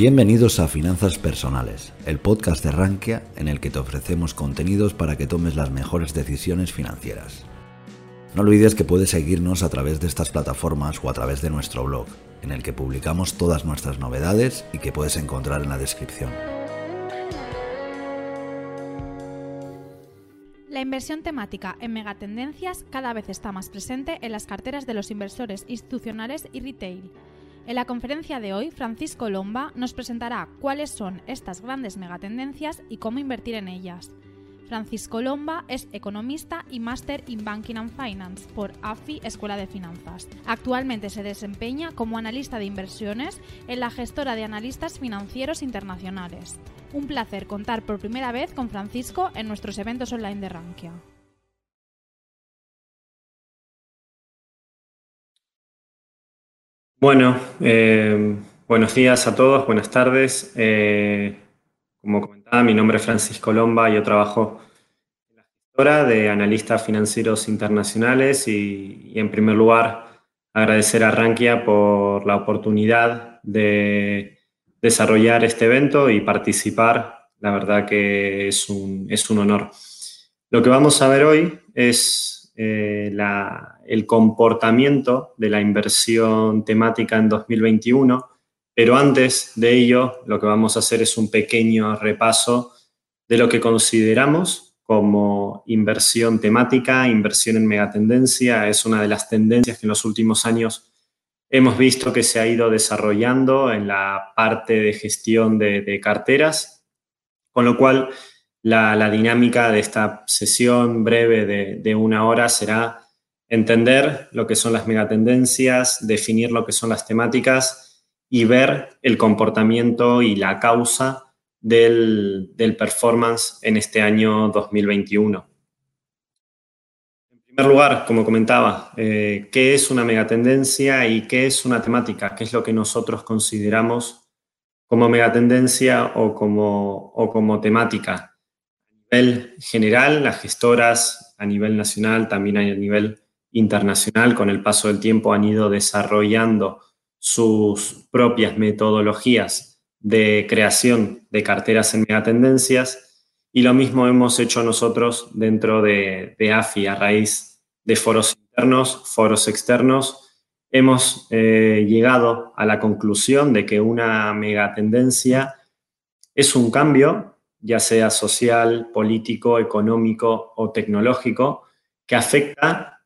Bienvenidos a Finanzas Personales, el podcast de Rankia en el que te ofrecemos contenidos para que tomes las mejores decisiones financieras. No olvides que puedes seguirnos a través de estas plataformas o a través de nuestro blog, en el que publicamos todas nuestras novedades y que puedes encontrar en la descripción. La inversión temática en megatendencias cada vez está más presente en las carteras de los inversores institucionales y retail. En la conferencia de hoy, Francisco Lomba nos presentará cuáles son estas grandes megatendencias y cómo invertir en ellas. Francisco Lomba es economista y máster in Banking and Finance por AFI Escuela de Finanzas. Actualmente se desempeña como analista de inversiones en la gestora de analistas financieros internacionales. Un placer contar por primera vez con Francisco en nuestros eventos online de Rankia. Bueno, eh, buenos días a todos, buenas tardes. Eh, como comentaba, mi nombre es Francisco Lomba, yo trabajo en la gestora de analistas financieros internacionales y, en primer lugar agradecer a Rankia por la oportunidad de desarrollar este evento y participar. La verdad que es un, es un honor. Lo que vamos a ver hoy es eh, el comportamiento de la inversión temática en 2021, pero antes de ello lo que vamos a hacer es un pequeño repaso de lo que consideramos como inversión temática, inversión en megatendencia. Es una de las tendencias que en los últimos años hemos visto que se ha ido desarrollando en la parte de gestión de carteras, con lo cual la, dinámica de esta sesión breve de, una hora será entender lo que son las megatendencias, definir lo que son las temáticas y ver el comportamiento y la causa del, performance en este año 2021. En primer lugar, como comentaba, eh, ¿qué es una megatendencia y qué es una temática? ¿Qué es lo que nosotros consideramos como megatendencia o como, o como temática? Nivel general, las gestoras a nivel nacional, también a nivel internacional, con el paso del tiempo han ido desarrollando sus propias metodologías de creación de carteras en megatendencias y lo mismo hemos hecho nosotros dentro de, AFI a raíz de foros internos, foros externos. Hemos eh, llegado a la conclusión de que una megatendencia es un cambio ya sea social, político, económico o tecnológico, que afecta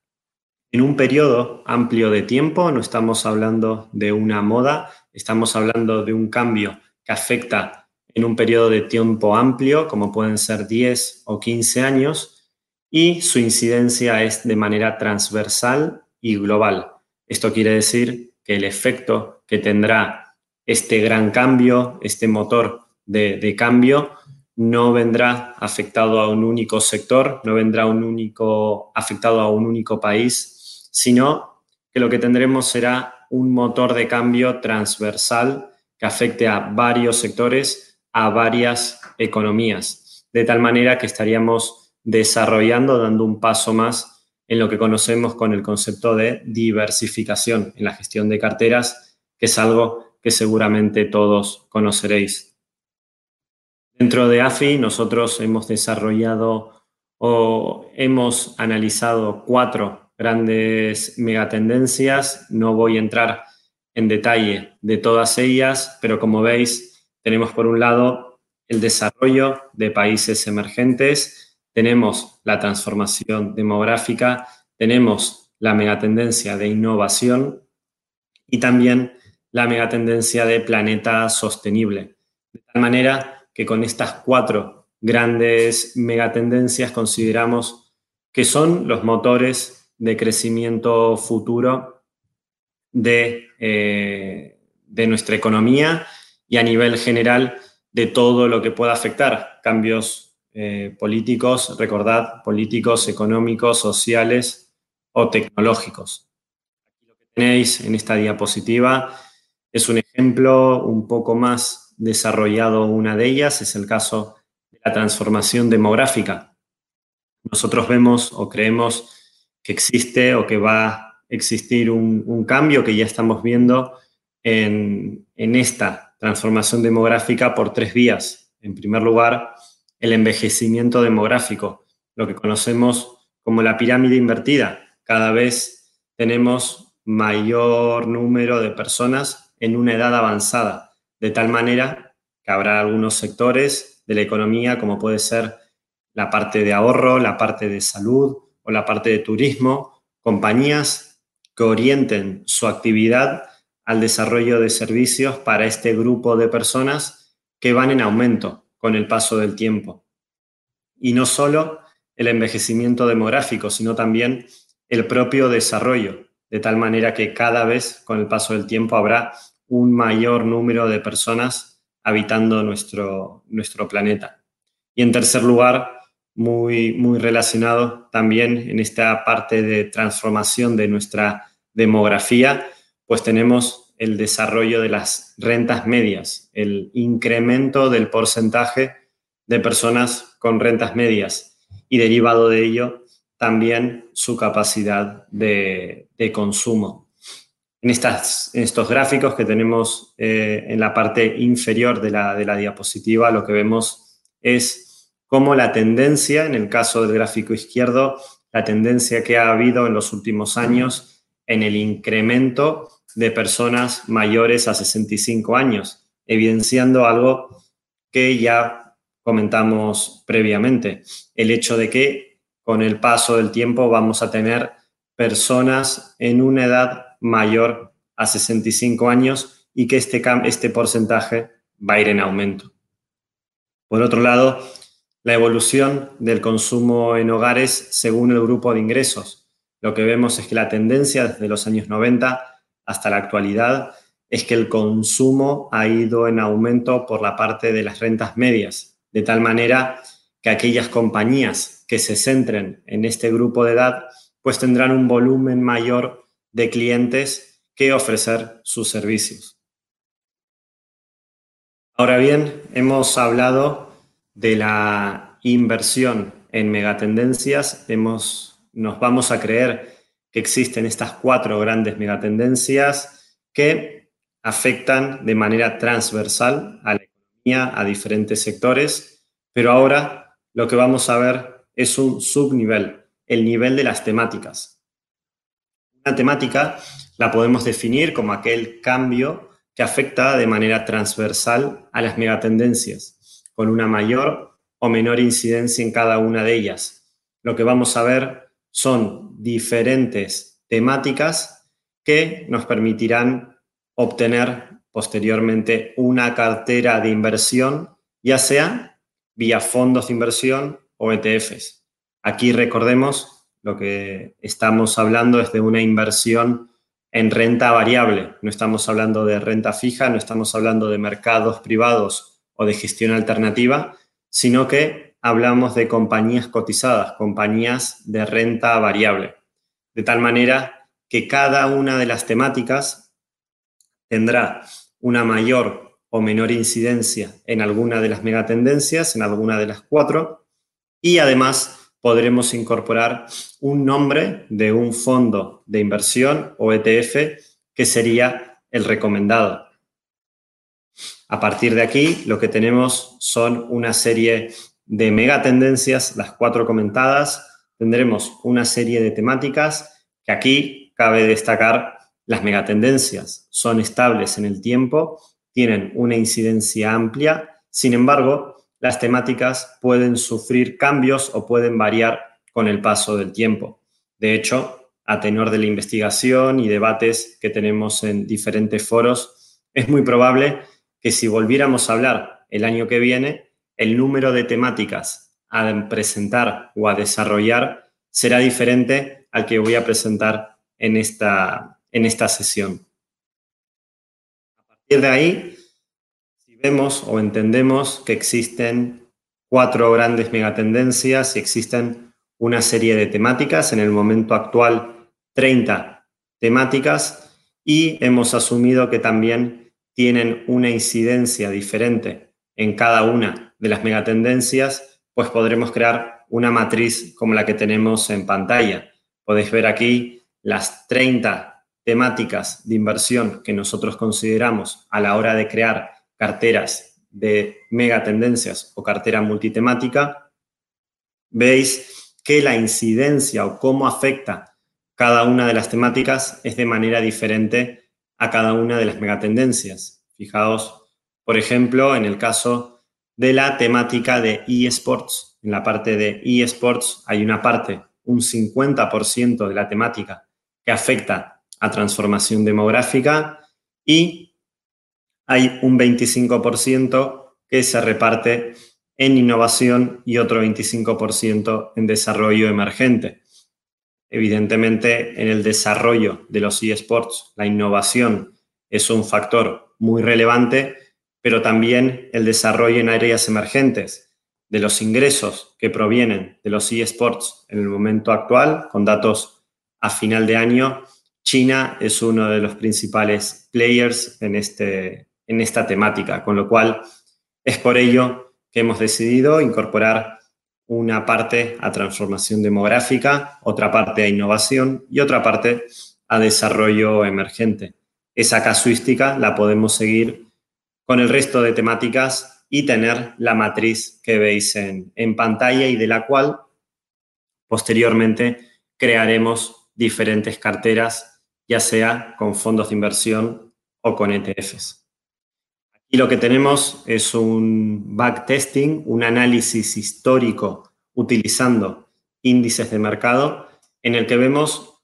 en un periodo amplio de tiempo, no estamos hablando de una moda, estamos hablando de un cambio que afecta en un periodo de tiempo amplio, como pueden ser 10 o 15 años, y su incidencia es de manera transversal y global. Esto quiere decir que el efecto que tendrá este gran cambio, este motor de, de cambio, no vendrá afectado a un único sector, no vendrá un único, afectado a un único país, sino que lo que tendremos será un motor de cambio transversal que afecte a varios sectores, a varias economías, de tal manera que estaríamos desarrollando, dando un paso más en lo que conocemos con el concepto de diversificación en la gestión de carteras, que es algo que seguramente todos conoceréis. Dentro de AFI nosotros hemos desarrollado o hemos analizado cuatro grandes megatendencias. No voy a entrar en detalle de todas ellas, pero como veis, tenemos por un lado el desarrollo de países emergentes, tenemos la transformación demográfica, tenemos la megatendencia de innovación y también la megatendencia de planeta sostenible. De tal manera que con estas cuatro grandes megatendencias consideramos que son los motores de crecimiento futuro de, eh, de nuestra economía y a nivel general de todo lo que pueda afectar cambios eh, políticos, recordad, políticos, económicos, sociales o tecnológicos. Aquí lo que tenéis en esta diapositiva es un ejemplo un poco más desarrollado una de ellas, es el caso de la transformación demográfica. Nosotros vemos o creemos que existe o que va a existir un, cambio que ya estamos viendo en, esta transformación demográfica por tres vías. En primer lugar, el envejecimiento demográfico, lo que conocemos como la pirámide invertida. Cada vez tenemos mayor número de personas en una edad avanzada, de tal manera que habrá algunos sectores de la economía, como puede ser la parte de ahorro, la parte de salud o la parte de turismo, compañías que orienten su actividad al desarrollo de servicios para este grupo de personas que van en aumento con el paso del tiempo. Y no solo el envejecimiento demográfico, sino también el propio desarrollo, de tal manera que cada vez con el paso del tiempo habrá un mayor número de personas habitando nuestro, nuestro planeta. Y en tercer lugar, muy, muy relacionado también en esta parte de transformación de nuestra demografía, pues tenemos el desarrollo de las rentas medias, el incremento del porcentaje de personas con rentas medias y derivado de ello también su capacidad de, consumo. En, estas, estos gráficos que tenemos eh, en la parte inferior de la, de la diapositiva, lo que vemos es cómo la tendencia, en el caso del gráfico izquierdo, la tendencia que ha habido en los últimos años en el incremento de personas mayores a 65 años, evidenciando algo que ya comentamos previamente, el hecho de que con el paso del tiempo vamos a tener personas en una edad mayor a 65 años y que este, este porcentaje va a ir en aumento. Por otro lado, la evolución del consumo en hogares según el grupo de ingresos lo que vemos es que la tendencia desde los años 90 hasta la actualidad es que el consumo ha ido en aumento por la parte de las rentas medias, de tal manera que aquellas compañías que se centren en este grupo de edad pues tendrán un volumen mayor de clientes que ofrecer sus servicios. Ahora bien, hemos hablado de la inversión en megatendencias, hemos nos vamos a creer que existen estas cuatro grandes megatendencias que afectan de manera transversal a la economía, a diferentes sectores, pero ahora lo que vamos a ver es un subnivel, el nivel de las temáticas. Una temática la podemos definir como aquel cambio que afecta de manera transversal a las megatendencias, con una mayor o menor incidencia en cada una de ellas. Lo que vamos a ver son diferentes temáticas que nos permitirán obtener posteriormente una cartera de inversión, ya sea vía fondos de inversión o ETFs. Aquí recordemos lo que estamos hablando es de una inversión en renta variable. No estamos hablando de renta fija, no estamos hablando de mercados privados o de gestión alternativa, sino que hablamos de compañías cotizadas, compañías de renta variable, de tal manera que cada una de las temáticas tendrá una mayor o menor incidencia en alguna de las megatendencias, en alguna de las cuatro, y además podremos incorporar un nombre de un fondo de inversión o ETF que sería el recomendado. A partir de aquí, lo que tenemos son una serie de megatendencias, las cuatro comentadas, tendremos una serie de temáticas que aquí cabe destacar las megatendencias. Son estables en el tiempo, tienen una incidencia amplia, sin embargo, las temáticas pueden sufrir cambios o pueden variar con el paso del tiempo. De hecho, a tenor de la investigación y debates que tenemos en diferentes foros, es muy probable que si volviéramos a hablar el año que viene, el número de temáticas a presentar o a desarrollar será diferente al que voy a presentar en esta, en esta sesión. A partir de ahí, vemos o entendemos que existen cuatro grandes megatendencias y existen una serie de temáticas, en el momento actual 30 temáticas, y hemos asumido que también tienen una incidencia diferente en cada una de las megatendencias, pues podremos crear una matriz como la que tenemos en pantalla. Podéis ver aquí las 30 temáticas de inversión que nosotros consideramos a la hora de crear carteras de megatendencias o cartera multitemática, veis que la incidencia o cómo afecta cada una de las temáticas es de manera diferente a cada una de las megatendencias. Fijaos, por ejemplo, en el caso de la temática de eSports. En la parte de eSports hay una parte, un 50% de la temática que afecta a transformación demográfica y hay un 25% que se reparte en innovación y otro 25% en desarrollo emergente. Evidentemente, en el desarrollo de los eSports, la innovación es un factor muy relevante, pero también el desarrollo en áreas emergentes, de los ingresos que provienen de los eSports en el momento actual, con datos a final de año, China es uno de los principales players en, este, en esta temática, con lo cual es por ello que hemos decidido incorporar una parte a transformación demográfica, otra parte a innovación y otra parte a desarrollo emergente. Esa casuística la podemos seguir con el resto de temáticas y tener la matriz que veis en, pantalla y de la cual posteriormente crearemos diferentes carteras, ya sea con fondos de inversión o con ETFs. Y lo que tenemos es un backtesting, un análisis histórico utilizando índices de mercado en el que vemos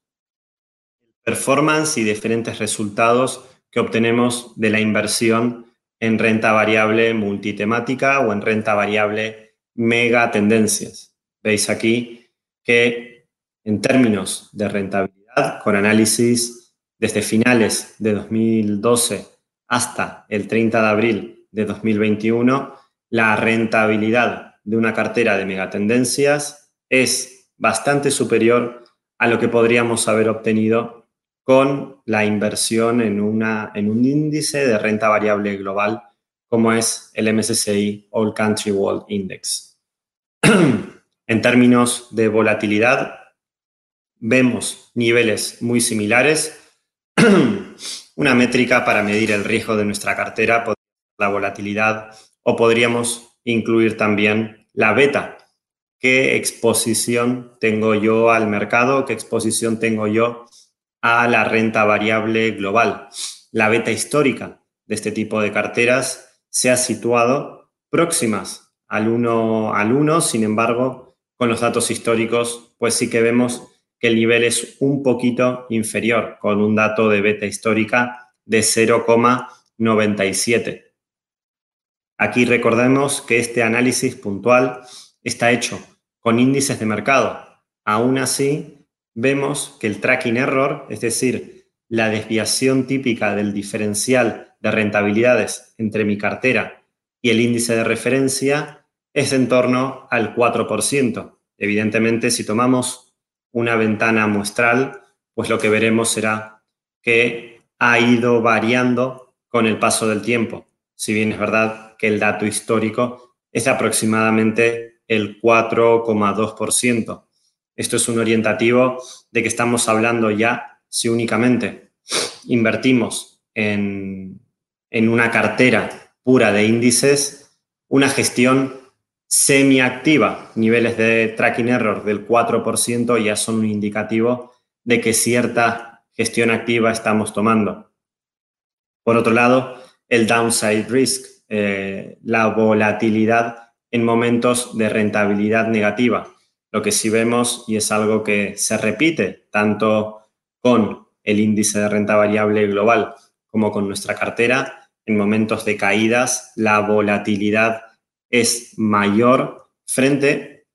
performance y diferentes resultados que obtenemos de la inversión en renta variable multitemática o en renta variable mega tendencias. Veis aquí que en términos de rentabilidad, con análisis desde finales de 2012 hasta el 30 de abril de 2021, la rentabilidad de una cartera de megatendencias es bastante superior a lo que podríamos haber obtenido con la inversión en, una, en un índice de renta variable global como es el MSCI All Country World Index. en términos de volatilidad, vemos niveles muy similares Una métrica para medir el riesgo de nuestra cartera la volatilidad o podríamos incluir también la beta. ¿Qué exposición tengo yo al mercado? ¿Qué exposición tengo yo a la renta variable global? La beta histórica de este tipo de carteras se ha situado próximas al 1 al 1, sin embargo, con los datos históricos, pues sí que vemos que el nivel es un poquito inferior, con un dato de beta histórica de 0,97. Aquí recordemos que este análisis puntual está hecho con índices de mercado. Aún así, vemos que el tracking error, es decir, la desviación típica del diferencial de rentabilidades entre mi cartera y el índice de referencia, es en torno al 4%. Evidentemente, si tomamos una ventana muestral, pues lo que veremos será que ha ido variando con el paso del tiempo. Si bien es verdad que el dato histórico es aproximadamente el 4,2%. Esto es un orientativo de que estamos hablando ya si únicamente invertimos en, en una cartera pura de índices, una gestión semiactiva, niveles de tracking error del 4% ya son un indicativo de que cierta gestión activa estamos tomando. Por otro lado, el downside risk, eh, la volatilidad en momentos de rentabilidad negativa. Lo que sí vemos, y es algo que se repite tanto con el índice de renta variable global como con nuestra cartera, en momentos de caídas, la volatilidad es mayor frente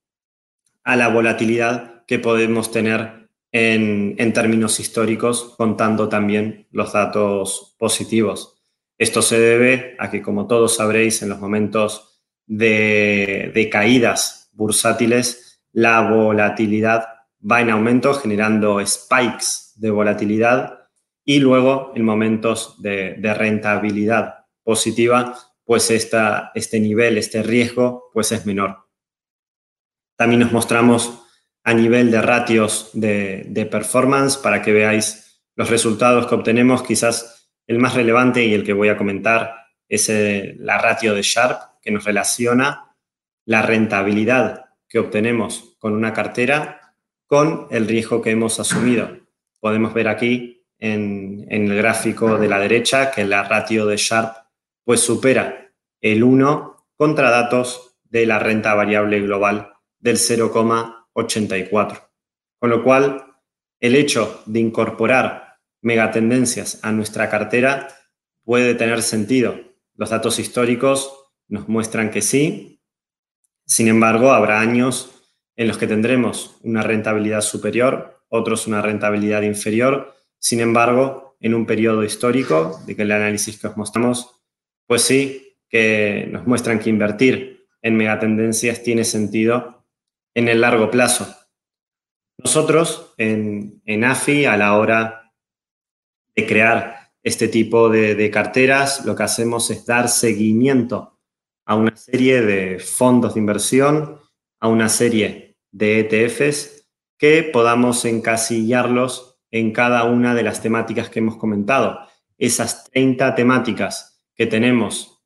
a la volatilidad que podemos tener en, términos históricos, contando también los datos positivos. Esto se debe a que, como todos sabréis, en los momentos de, de caídas bursátiles, la volatilidad va en aumento, generando spikes de volatilidad y luego en momentos de, de rentabilidad positiva pues este nivel, este riesgo, pues es menor. También nos mostramos a nivel de ratios de, performance para que veáis los resultados que obtenemos. Quizás el más relevante y el que voy a comentar es eh, la ratio de Sharp, que nos relaciona la rentabilidad que obtenemos con una cartera con el riesgo que hemos asumido. Podemos ver aquí en, en el gráfico de la derecha que la ratio de Sharp pues supera el 1 contra datos de la renta variable global del 0,84. Con lo cual, el hecho de incorporar megatendencias a nuestra cartera puede tener sentido. Los datos históricos nos muestran que sí. Sin embargo, habrá años en los que tendremos una rentabilidad superior, otros una rentabilidad inferior. Sin embargo, en un periodo histórico, de que el análisis que os mostramos, pues sí, que nos muestran que invertir en megatendencias tiene sentido en el largo plazo. Nosotros en, AFI, a la hora de crear este tipo de, carteras, lo que hacemos es dar seguimiento a una serie de fondos de inversión, a una serie de ETFs que podamos encasillarlos en cada una de las temáticas que hemos comentado. Esas 30 temáticas que tenemos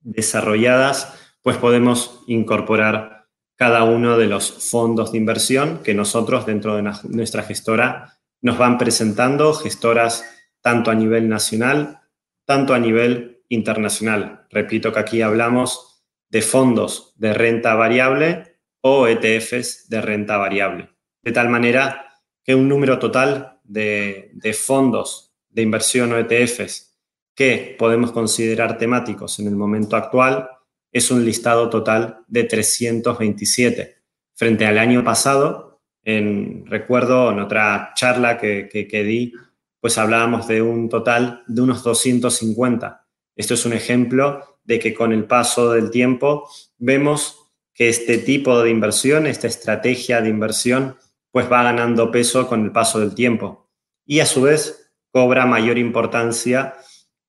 desarrolladas, pues podemos incorporar cada uno de los fondos de inversión que nosotros dentro de nuestra gestora nos van presentando, gestoras tanto a nivel nacional, tanto a nivel internacional. Repito que aquí hablamos de fondos de renta variable o ETFs de renta variable. De tal manera que un número total de, de fondos de inversión o ETFs que podemos considerar temáticos en el momento actual es un listado total de 327. Frente al año pasado, en, recuerdo en otra charla que, que, di, pues hablábamos de un total de unos 250. Esto es un ejemplo de que con el paso del tiempo vemos que este tipo de inversión, esta estrategia de inversión, pues va ganando peso con el paso del tiempo. Y a su vez cobra mayor importancia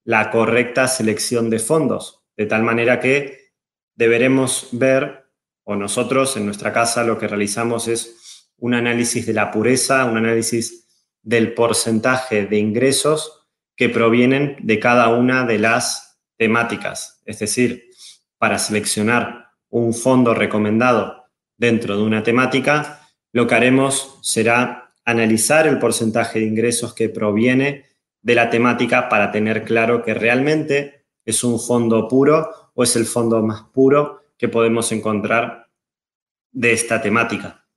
la correcta selección de fondos, de tal manera que deberemos ver, o nosotros en nuestra casa lo que realizamos es un análisis de la pureza, un análisis del porcentaje de ingresos que provienen de cada una de las temáticas. Es decir, para seleccionar un fondo recomendado dentro de una temática, lo que haremos será analizar el porcentaje de ingresos que proviene de la temática para tener claro que realmente es un fondo puro o es el fondo más puro que podemos encontrar de esta temática.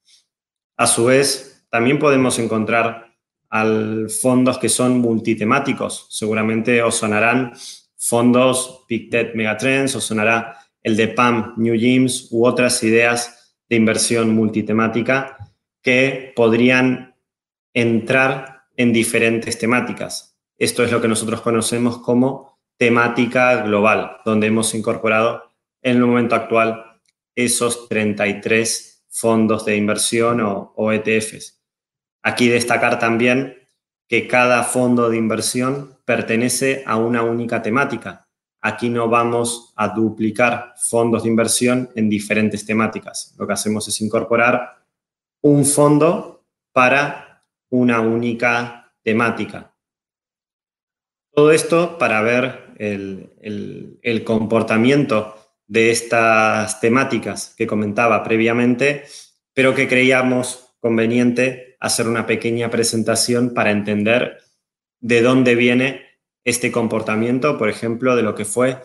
A su vez, también podemos encontrar al fondos que son multitemáticos. Seguramente os sonarán fondos Big Tech Megatrends, os sonará el de PAM New Gyms u otras ideas de inversión multitemática que podrían entrar en diferentes temáticas. Esto es lo que nosotros conocemos como temática global, donde hemos incorporado en el momento actual esos 33 fondos de inversión o, ETFs. Aquí destacar también que cada fondo de inversión pertenece a una única temática. Aquí no vamos a duplicar fondos de inversión en diferentes temáticas. Lo que hacemos es incorporar un fondo para una única temática. Todo esto para ver el, comportamiento de estas temáticas que comentaba previamente, pero que creíamos conveniente hacer una pequeña presentación para entender de dónde viene este comportamiento, por ejemplo, de lo que fue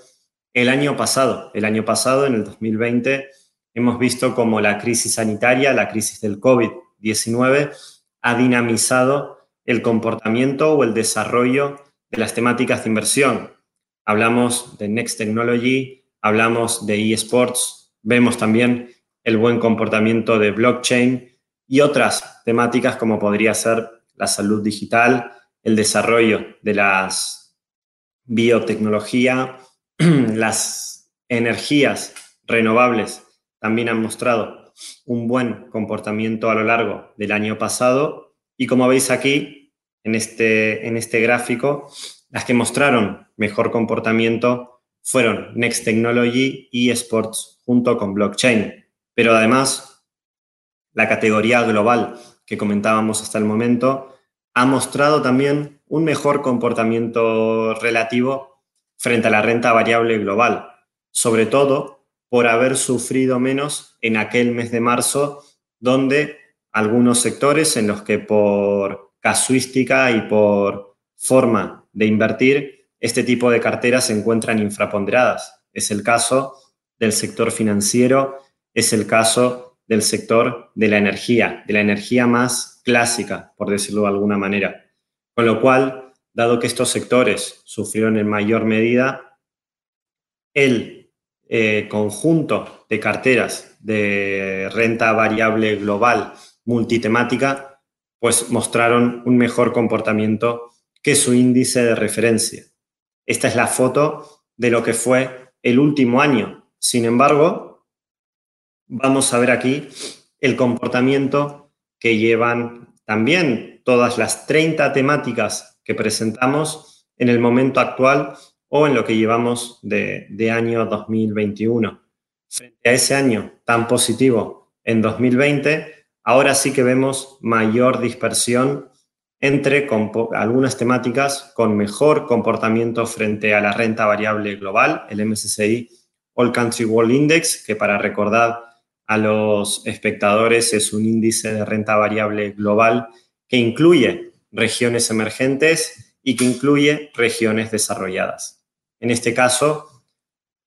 el año pasado. El año pasado, en el 2020, hemos visto como la crisis sanitaria, la crisis del COVID-19, ha dinamizado el comportamiento o el desarrollo de las temáticas de inversión, hablamos de Next Technology, hablamos de eSports, vemos también el buen comportamiento de blockchain y otras temáticas como podría ser la salud digital, el desarrollo de las biotecnología, las energías renovables también han mostrado un buen comportamiento a lo largo del año pasado. Y como veis aquí en este, en este gráfico, las que mostraron mejor comportamiento fueron Next Technology y Sports junto con blockchain. Pero además, la categoría global que comentábamos hasta el momento ha mostrado también un mejor comportamiento relativo frente a la renta variable global, sobre todo por haber sufrido menos en aquel mes de marzo, donde algunos sectores en los que por casuística y por forma de invertir, este tipo de carteras se encuentran infraponderadas. Es el caso del sector financiero, es el caso del sector de la energía, de la energía más clásica, por decirlo de alguna manera. Con lo cual, dado que estos sectores sufrieron en mayor medida, el eh, conjunto de carteras de renta variable global multitemática, pues mostraron un mejor comportamiento que su índice de referencia. Esta es la foto de lo que fue el último año. Sin embargo, vamos a ver aquí el comportamiento que llevan también todas las 30 temáticas que presentamos en el momento actual o en lo que llevamos de, año 2021. Frente a ese año tan positivo en 2020, ahora sí que vemos mayor dispersión entre algunas temáticas con mejor comportamiento frente a la renta variable global, el MSCI All Country World Index, que para recordar a los espectadores es un índice de renta variable global que incluye regiones emergentes y que incluye regiones desarrolladas. En este caso,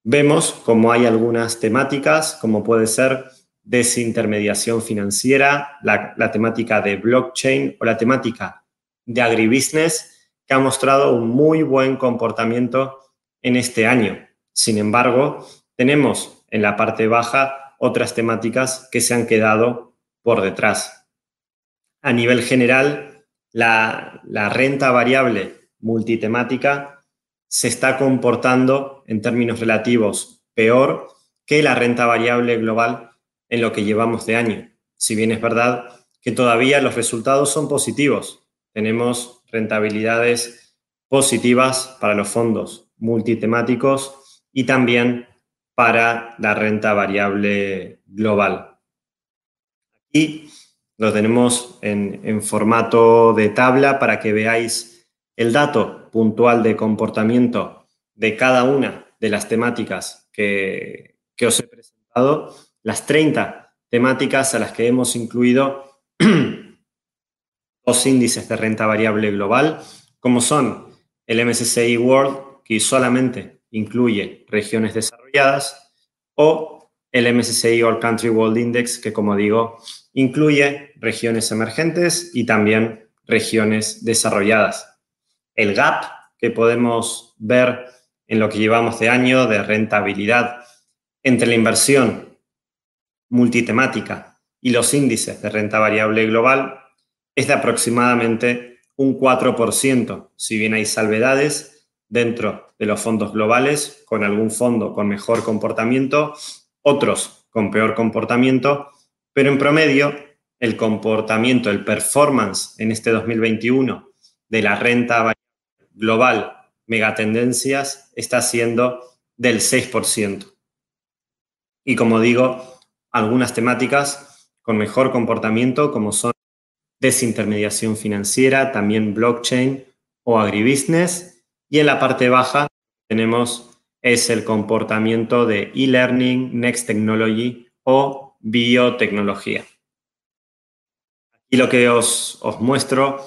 vemos como hay algunas temáticas, como puede ser desintermediación financiera, la, temática de blockchain o la temática de agribusiness que ha mostrado un muy buen comportamiento en este año. Sin embargo, tenemos en la parte baja otras temáticas que se han quedado por detrás. A nivel general, la, la renta variable multitemática se está comportando en términos relativos peor que la renta variable global en lo que llevamos de año. Si bien es verdad que todavía los resultados son positivos, tenemos rentabilidades positivas para los fondos multitemáticos y también para la renta variable global. Aquí lo tenemos en, formato de tabla para que veáis el dato puntual de comportamiento de cada una de las temáticas que, que os he presentado, las 30 temáticas a las que hemos incluido dos índices de renta variable global, como son el MSCI World, que solamente incluye regiones desarrolladas, o el MSCI All Country World Index, que como digo, incluye regiones emergentes y también regiones desarrolladas. El gap que podemos ver en lo que llevamos de año de rentabilidad entre la inversión multitemática y los índices de renta variable global es de aproximadamente un 4%, si bien hay salvedades dentro de los fondos globales, con algún fondo con mejor comportamiento, otros con peor comportamiento, pero en promedio el comportamiento, el performance en este 2021 de la renta global megatendencias está siendo del 6%. Y como digo, algunas temáticas con mejor comportamiento, como son desintermediación financiera, también blockchain o agribusiness. Y en la parte baja tenemos es el comportamiento de e-learning, next technology o biotecnología. Y lo que os, os muestro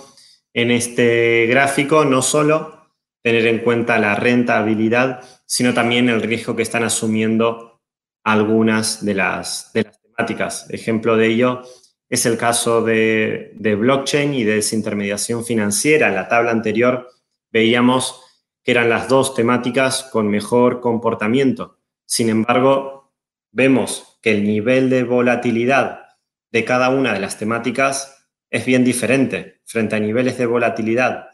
en este gráfico, no solo tener en cuenta la rentabilidad, sino también el riesgo que están asumiendo algunas de las, de las temáticas. Ejemplo de ello es el caso de, blockchain y de desintermediación financiera. En la tabla anterior veíamos que eran las dos temáticas con mejor comportamiento. Sin embargo, vemos que el nivel de volatilidad de cada una de las temáticas es bien diferente frente a niveles de volatilidad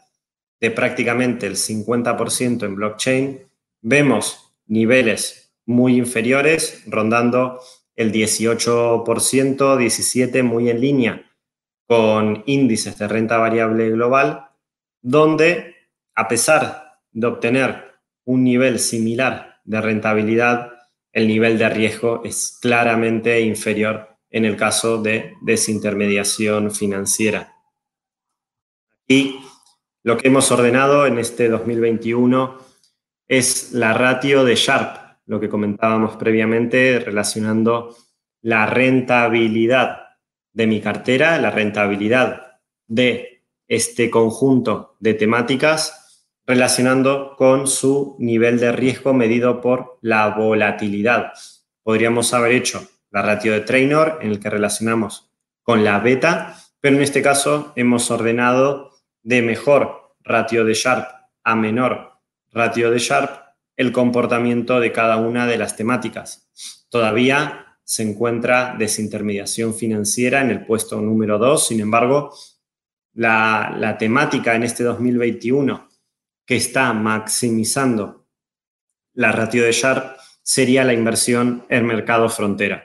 de prácticamente el 50% en blockchain. Vemos niveles muy inferiores, rondando el 18%, 17% muy en línea con índices de renta variable global, donde a pesar de obtener un nivel similar de rentabilidad, el nivel de riesgo es claramente inferior en el caso de desintermediación financiera. Y lo que hemos ordenado en este 2021 es la ratio de Sharp, lo que comentábamos previamente relacionando la rentabilidad de mi cartera, la rentabilidad de este conjunto de temáticas relacionando con su nivel de riesgo medido por la volatilidad. Podríamos haber hecho la ratio de Trainor en el que relacionamos con la beta, pero en este caso hemos ordenado de mejor ratio de Sharp a menor ratio de Sharp el comportamiento de cada una de las temáticas. Todavía se encuentra desintermediación financiera en el puesto número 2, sin embargo, la, la temática en este 2021 que está maximizando la ratio de Sharp sería la inversión en mercado frontera.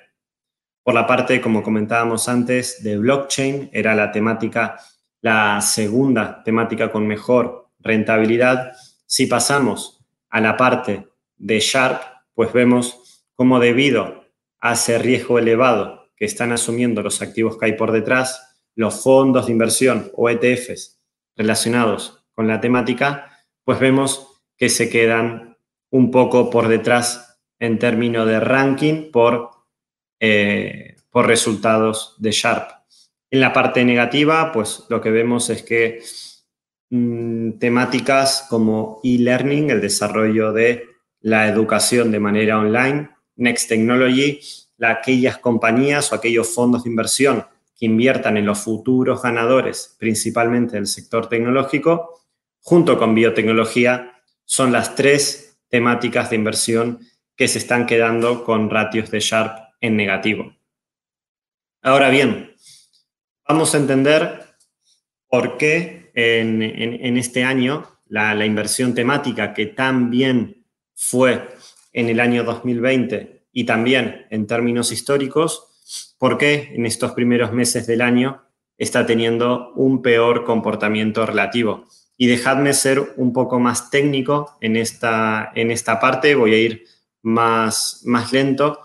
Por la parte, como comentábamos antes, de blockchain, era la temática, la segunda temática con mejor rentabilidad. Si pasamos a la parte de Sharp, pues vemos cómo debido a ese riesgo elevado que están asumiendo los activos que hay por detrás, los fondos de inversión o ETFs relacionados con la temática, pues vemos que se quedan un poco por detrás en términos de ranking por eh, por resultados de Sharp. En la parte negativa, pues lo que vemos es que mm, temáticas como e-learning, el desarrollo de la educación de manera online, Next Technology, aquellas compañías o aquellos fondos de inversión que inviertan en los futuros ganadores, principalmente del sector tecnológico, junto con biotecnología, son las tres temáticas de inversión que se están quedando con ratios de Sharp en negativo. Ahora bien, vamos a entender por qué en, este año la, inversión temática que tan bien fue en el año 2020 y también en términos históricos, por qué en estos primeros meses del año está teniendo un peor comportamiento relativo. Y dejadme ser un poco más técnico en esta, en esta parte, voy a ir más, más lento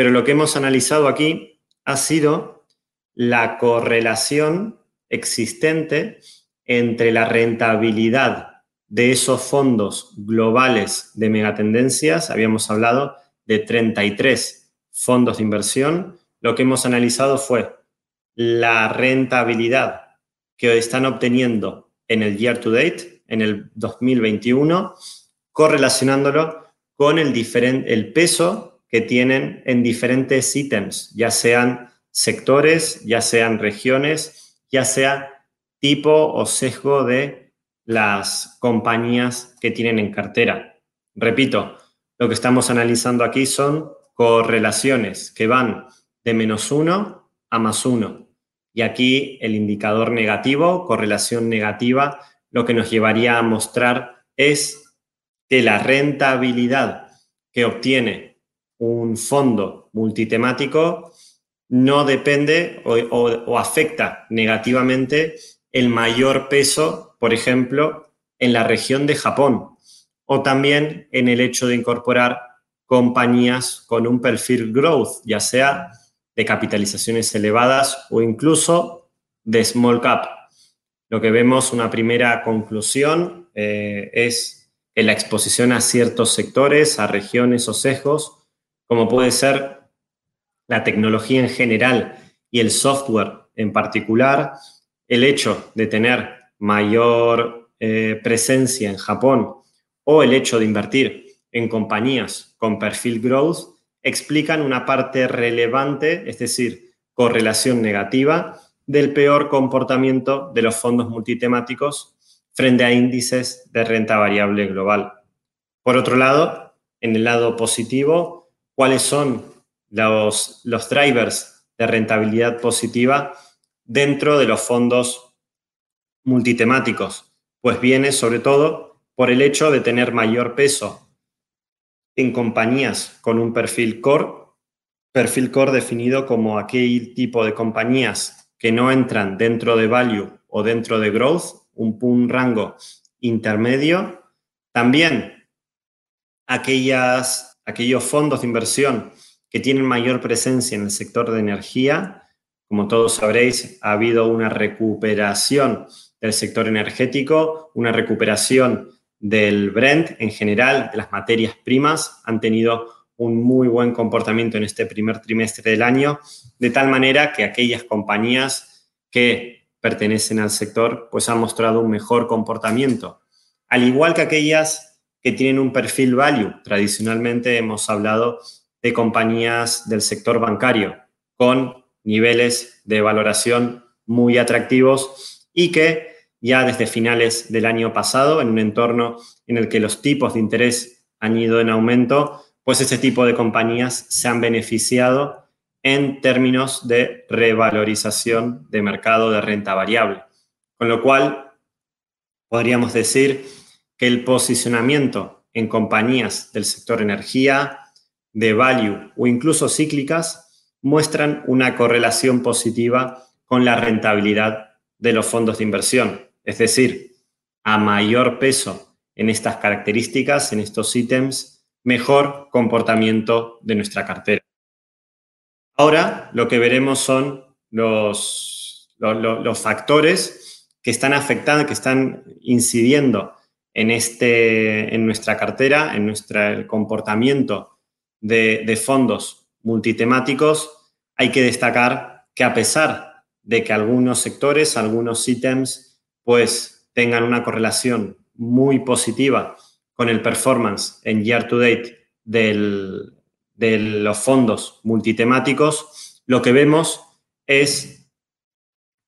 pero lo que hemos analizado aquí ha sido la correlación existente entre la rentabilidad de esos fondos globales de megatendencias, habíamos hablado de 33 fondos de inversión, lo que hemos analizado fue la rentabilidad que están obteniendo en el year to date, en el 2021, correlacionándolo con el, el peso que tienen en diferentes ítems, ya sean sectores, ya sean regiones, ya sea tipo o sesgo de las compañías que tienen en cartera. Repito, lo que estamos analizando aquí son correlaciones que van de menos uno a más uno. Y aquí el indicador negativo, correlación negativa, lo que nos llevaría a mostrar es que la rentabilidad que obtiene un fondo multitemático no depende o, afecta negativamente el mayor peso, por ejemplo, en la región de Japón o también en el hecho de incorporar compañías con un perfil growth, ya sea de capitalizaciones elevadas o incluso de small cap. Lo que vemos, una primera conclusión, eh, es que la exposición a ciertos sectores, a regiones o sesgos, como puede ser la tecnología en general y el software en particular, el hecho de tener mayor eh, presencia en Japón o el hecho de invertir en compañías con perfil growth explican una parte relevante, es decir, correlación negativa del peor comportamiento de los fondos multitemáticos frente a índices de renta variable global. Por otro lado, en el lado positivo, cuáles son los, los drivers de rentabilidad positiva dentro de los fondos multitemáticos. Pues viene sobre todo por el hecho de tener mayor peso en compañías con un perfil core, perfil core definido como aquel tipo de compañías que no entran dentro de value o dentro de growth, un, rango intermedio. También aquellas aquellos fondos de inversión que tienen mayor presencia en el sector de energía. Como todos sabréis, ha habido una recuperación del sector energético, una recuperación del Brent en general, de las materias primas, han tenido un muy buen comportamiento en este primer trimestre del año, de tal manera que aquellas compañías que pertenecen al sector pues han mostrado un mejor comportamiento, al igual que aquellas que tienen un perfil value. Tradicionalmente hemos hablado de compañías del sector bancario con niveles de valoración muy atractivos y que ya desde finales del año pasado, en un entorno en el que los tipos de interés han ido en aumento, pues ese tipo de compañías se han beneficiado en términos de revalorización de mercado de renta variable. Con lo cual, podríamos decir que el posicionamiento en compañías del sector energía, de value o incluso cíclicas muestran una correlación positiva con la rentabilidad de los fondos de inversión. Es decir, a mayor peso en estas características, en estos ítems, mejor comportamiento de nuestra cartera. Ahora lo que veremos son los, los, factores que están afectando, que están incidiendo en, este, en nuestra cartera, en nuestro comportamiento de, de fondos multitemáticos. Hay que destacar que a pesar de que algunos sectores, algunos ítems pues tengan una correlación muy positiva con el performance en year to date de los fondos multitemáticos, lo que vemos es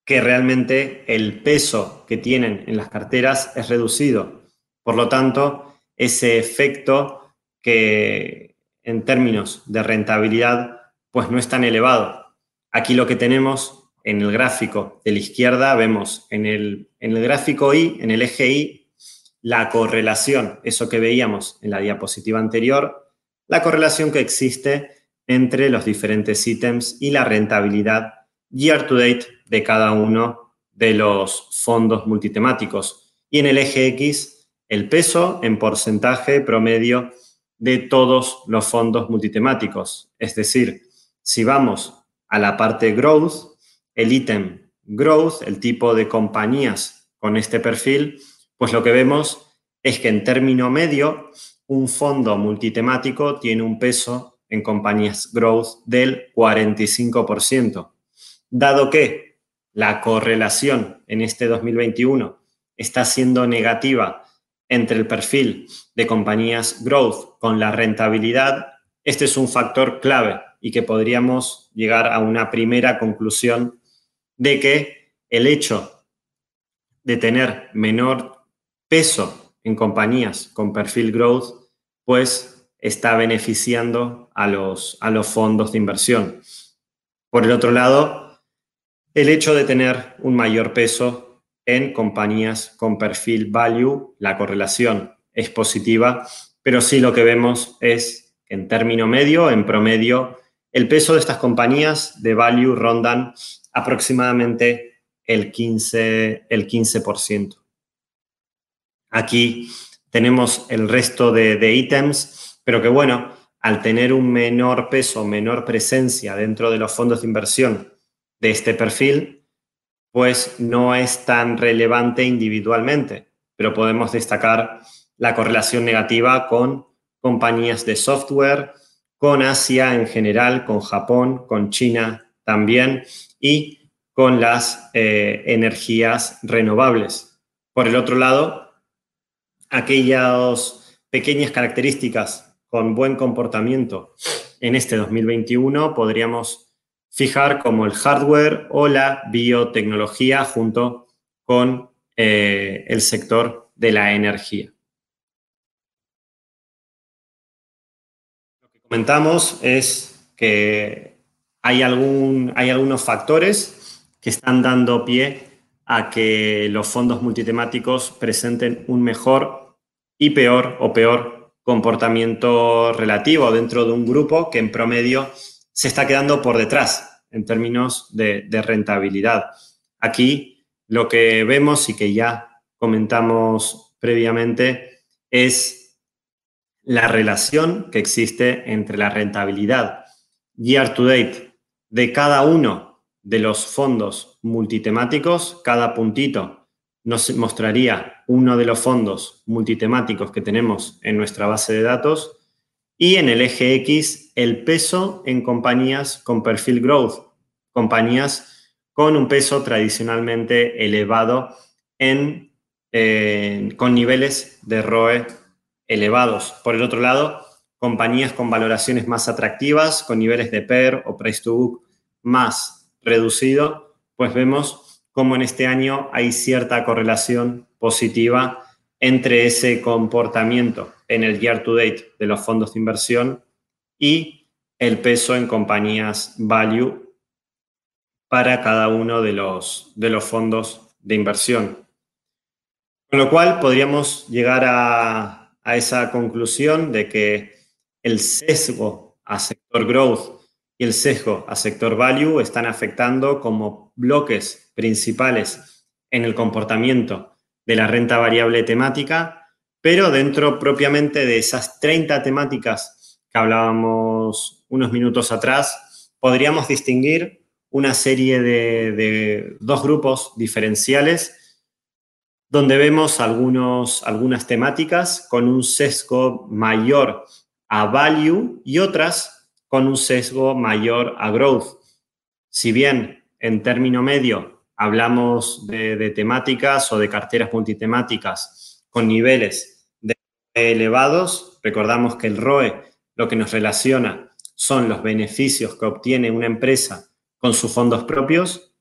que realmente el peso que tienen en las carteras es reducido. Por lo tanto, ese efecto que en términos de rentabilidad pues no es tan elevado. Aquí lo que tenemos en el gráfico de la izquierda vemos en el, en el gráfico Y, en el eje Y, la correlación, eso que veíamos en la diapositiva anterior, la correlación que existe entre los diferentes ítems y la rentabilidad year to date de cada uno de los fondos multitemáticos. Y en el eje X, el peso en porcentaje promedio de todos los fondos multitemáticos. Es decir, si vamos a la parte growth, el ítem growth, el tipo de compañías con este perfil, pues lo que vemos es que en término medio, un fondo multitemático tiene un peso en compañías growth del 45%. Dado que la correlación en este 2021 está siendo negativa entre el perfil de compañías growth con la rentabilidad, este es un factor clave y que podríamos llegar a una primera conclusión de que el hecho de tener menor peso en compañías con perfil growth, pues está beneficiando a los, a los fondos de inversión. Por el otro lado, el hecho de tener un mayor peso en compañías con perfil value, la correlación es positiva, pero sí lo que vemos es que en término medio, en promedio, el peso de estas compañías de value rondan aproximadamente el 15%. El 15%. Aquí tenemos el resto de, ítems, pero que bueno, al tener un menor peso, menor presencia dentro de los fondos de inversión de este perfil, pues no es tan relevante individualmente, pero podemos destacar la correlación negativa con compañías de software, con Asia en general, con Japón, con China también y con las eh, energías renovables. Por el otro lado, aquellas pequeñas características con buen comportamiento en este 2021 podríamos fijar como el hardware o la biotecnología junto con eh, el sector de la energía. Comentamos es que hay, algún, hay algunos factores que están dando pie a que los fondos multitemáticos presenten un mejor y peor o peor comportamiento relativo dentro de un grupo que en promedio se está quedando por detrás en términos de, de rentabilidad. Aquí lo que vemos y que ya comentamos previamente es la relación que existe entre la rentabilidad year to date de cada uno de los fondos multitemáticos, cada puntito nos mostraría uno de los fondos multitemáticos que tenemos en nuestra base de datos y en el eje X el peso en compañías con perfil growth, compañías con un peso tradicionalmente elevado en, con niveles de ROE elevados. Por el otro lado, compañías con valoraciones más atractivas, con niveles de PER o Price to Book más reducido, pues vemos cómo en este año hay cierta correlación positiva entre ese comportamiento en el year to date de los fondos de inversión y el peso en compañías value para cada uno de los, de los fondos de inversión. Con lo cual podríamos llegar a, a esa conclusión de que el sesgo a sector growth y el sesgo a sector value están afectando como bloques principales en el comportamiento de la renta variable temática, pero dentro propiamente de esas 30 temáticas que hablábamos unos minutos atrás, podríamos distinguir una serie de, dos grupos diferenciales donde vemos algunas temáticas con un sesgo mayor a value y otras con un sesgo mayor a growth. Si bien en término medio hablamos de, temáticas o de carteras multitemáticas con niveles de elevados, recordamos que el ROE lo que nos relaciona son los beneficios que obtiene una empresa con sus fondos propios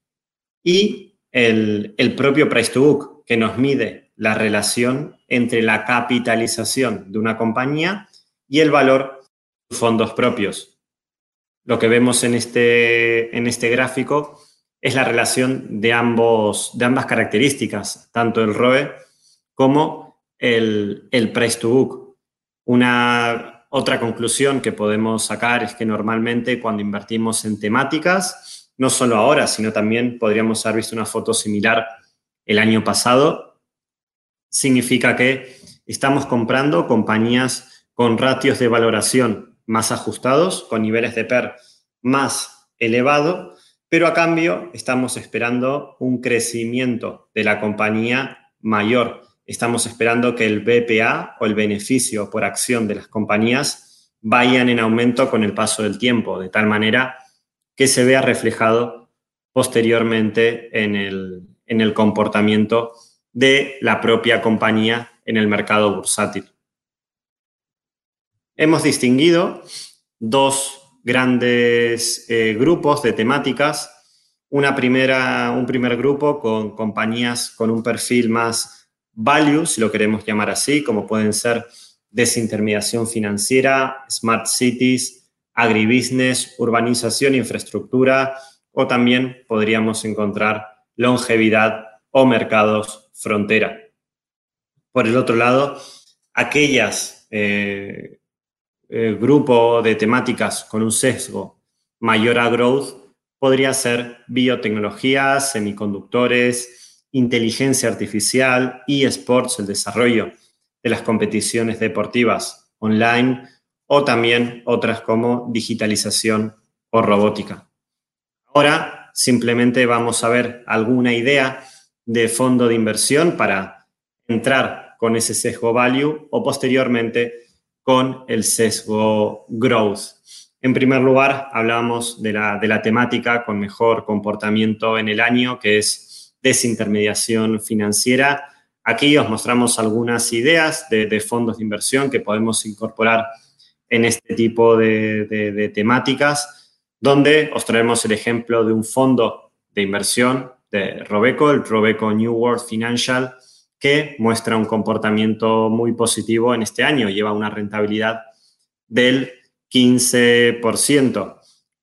y el, el propio price to book, que nos mide la relación entre la capitalización de una compañía y el valor de fondos propios. Lo que vemos en este, en este gráfico es la relación de, ambos, de ambas características, tanto el ROE como el, el price to book. Una otra conclusión que podemos sacar es que normalmente cuando invertimos en temáticas, no solo ahora, sino también podríamos haber visto una foto similar el año pasado, significa que estamos comprando compañías con ratios de valoración más ajustados, con niveles de PER más elevado, pero a cambio estamos esperando un crecimiento de la compañía mayor. Estamos esperando que el BPA o el beneficio por acción de las compañías vayan en aumento con el paso del tiempo, de tal manera que se vea reflejado posteriormente en el, en el comportamiento de la propia compañía en el mercado bursátil. Hemos distinguido dos grandes eh, grupos de temáticas. Una primera, un primer grupo con compañías con un perfil más value, si lo queremos llamar así, como pueden ser desintermediación financiera, smart cities, agribusiness, urbanización, infraestructura, o también podríamos encontrar longevidad o mercados frontera. Por el otro lado, aquellas eh, eh, grupo de temáticas con un sesgo mayor a growth podría ser biotecnología, semiconductores, inteligencia artificial, eSports, el desarrollo de las competiciones deportivas online o también otras como digitalización o robótica. Ahora simplemente vamos a ver alguna idea de fondo de inversión para entrar con ese sesgo value o posteriormente con el sesgo growth. En primer lugar, hablábamos de la, de la temática con mejor comportamiento en el año, que es desintermediación financiera. Aquí os mostramos algunas ideas de, fondos de inversión que podemos incorporar en este tipo de, temáticas, donde os traemos el ejemplo de un fondo de inversión de Robeco, el Robeco New World Financial, que muestra un comportamiento muy positivo en este año. Lleva una rentabilidad del 15%,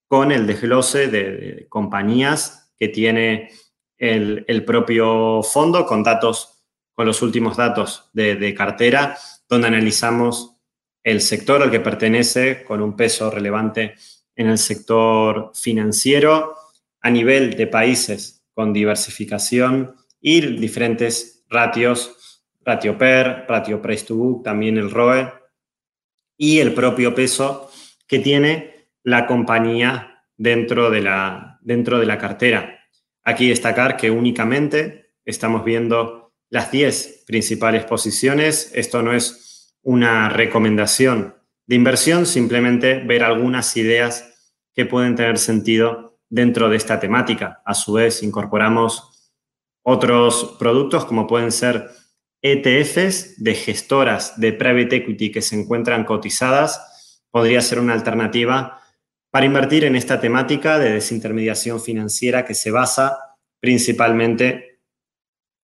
con el desglose de, compañías que tiene el, propio fondo, con datos, con los últimos datos de, de cartera, donde analizamos el sector al que pertenece con un peso relevante en el sector financiero a nivel de países con diversificación y diferentes ratios, ratio PER, ratio Price to Book, también el ROE y el propio peso que tiene la compañía dentro de la, dentro de la cartera. Aquí destacar que únicamente estamos viendo las 10 principales posiciones. Esto no es una recomendación de inversión, simplemente ver algunas ideas que pueden tener sentido dentro de esta temática. A su vez, incorporamos otros productos como pueden ser ETFs de gestoras de private equity que se encuentran cotizadas. Podría ser una alternativa para invertir en esta temática de desintermediación financiera que se basa principalmente